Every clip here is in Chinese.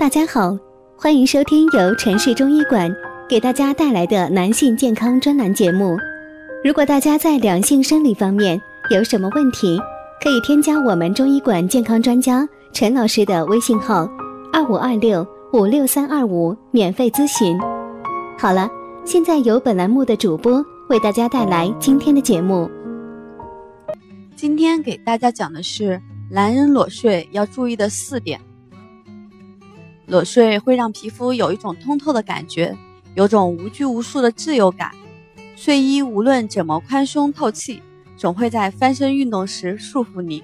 大家好，欢迎收听由城市中医馆给大家带来的男性健康专栏节目。如果大家在两性生理方面有什么问题，可以添加我们中医馆健康专家陈老师的微信号二五二六五六三二五，免费咨询。好了，现在由本栏目的主播为大家带来今天的节目。今天给大家讲的是男人裸睡要注意的四点。裸睡会让皮肤有一种通透的感觉，有种无拘无束的自由感。睡衣无论怎么宽松透气，总会在翻身运动时束缚你。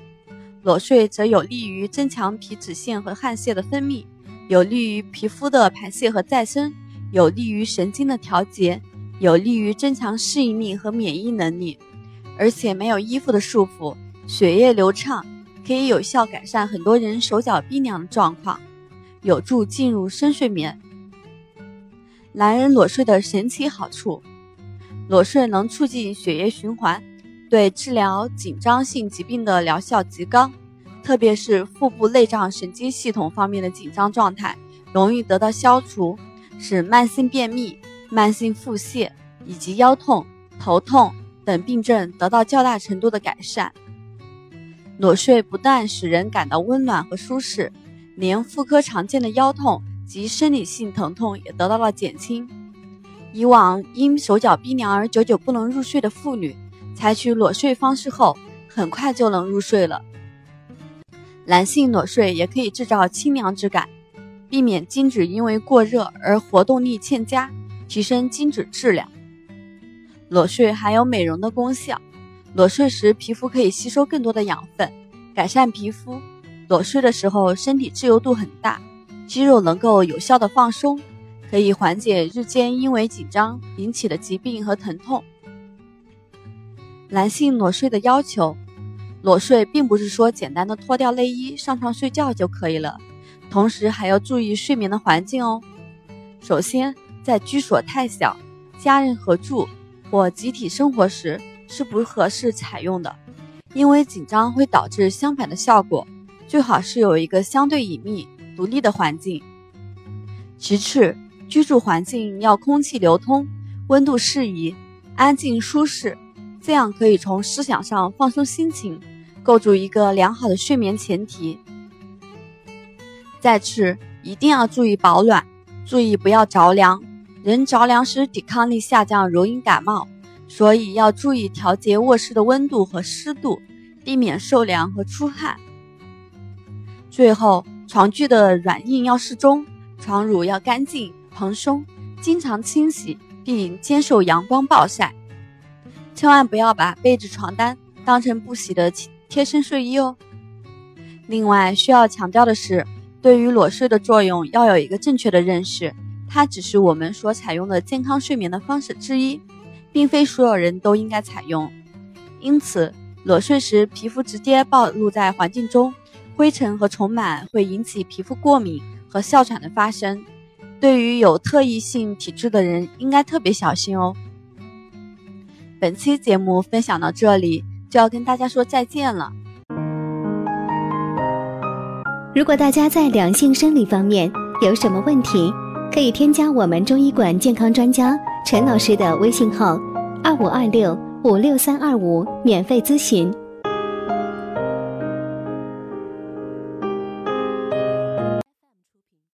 裸睡则有利于增强皮脂腺和汗腺的分泌，有利于皮肤的排泄和再生，有利于神经的调节，有利于增强适应力和免疫能力。而且没有衣服的束缚，血液流畅，可以有效改善很多人手脚冰凉的状况。有助进入深睡眠。男人裸睡的神奇好处：裸睡能促进血液循环，对治疗紧张性疾病的疗效极高，特别是腹部内脏神经系统方面的紧张状态容易得到消除，使慢性便秘、慢性腹泻以及腰痛、头痛等病症得到较大程度的改善。裸睡不但使人感到温暖和舒适。连妇科常见的腰痛及生理性疼痛也得到了减轻。以往因手脚冰凉而久久不能入睡的妇女，采取裸睡方式后，很快就能入睡了。男性裸睡也可以制造清凉之感，避免精子因为过热而活动力欠佳，提升精子质量。裸睡还有美容的功效，裸睡时皮肤可以吸收更多的养分，改善皮肤。裸睡的时候，身体自由度很大，肌肉能够有效的放松，可以缓解日间因为紧张引起的疾病和疼痛。男性裸睡的要求，裸睡并不是说简单的脱掉内衣上床睡觉就可以了，同时还要注意睡眠的环境哦。首先，在居所太小、家人合住或集体生活时是不合适采用的，因为紧张会导致相反的效果。最好是有一个相对隐秘、独立的环境。其次，居住环境要空气流通、温度适宜、安静舒适，这样可以从思想上放松心情，构筑一个良好的睡眠前提。再次，一定要注意保暖，注意不要着凉。人着凉时抵抗力下降，容易感冒，所以要注意调节卧室的温度和湿度，避免受凉和出汗。最后，床具的软硬要适中，床褥要干净蓬松，经常清洗，并接受阳光暴晒。千万不要把被子、床单当成不洗的贴身睡衣哦。另外，需要强调的是，对于裸睡的作用要有一个正确的认识，它只是我们所采用的健康睡眠的方式之一，并非所有人都应该采用。因此，裸睡时皮肤直接暴露在环境中。灰尘和虫螨会引起皮肤过敏和哮喘的发生，对于有特异性体质的人应该特别小心哦。本期节目分享到这里，就要跟大家说再见了。如果大家在两性生理方面有什么问题，可以添加我们中医馆健康专家陈老师的微信号：二五二六五六三二五，免费咨询。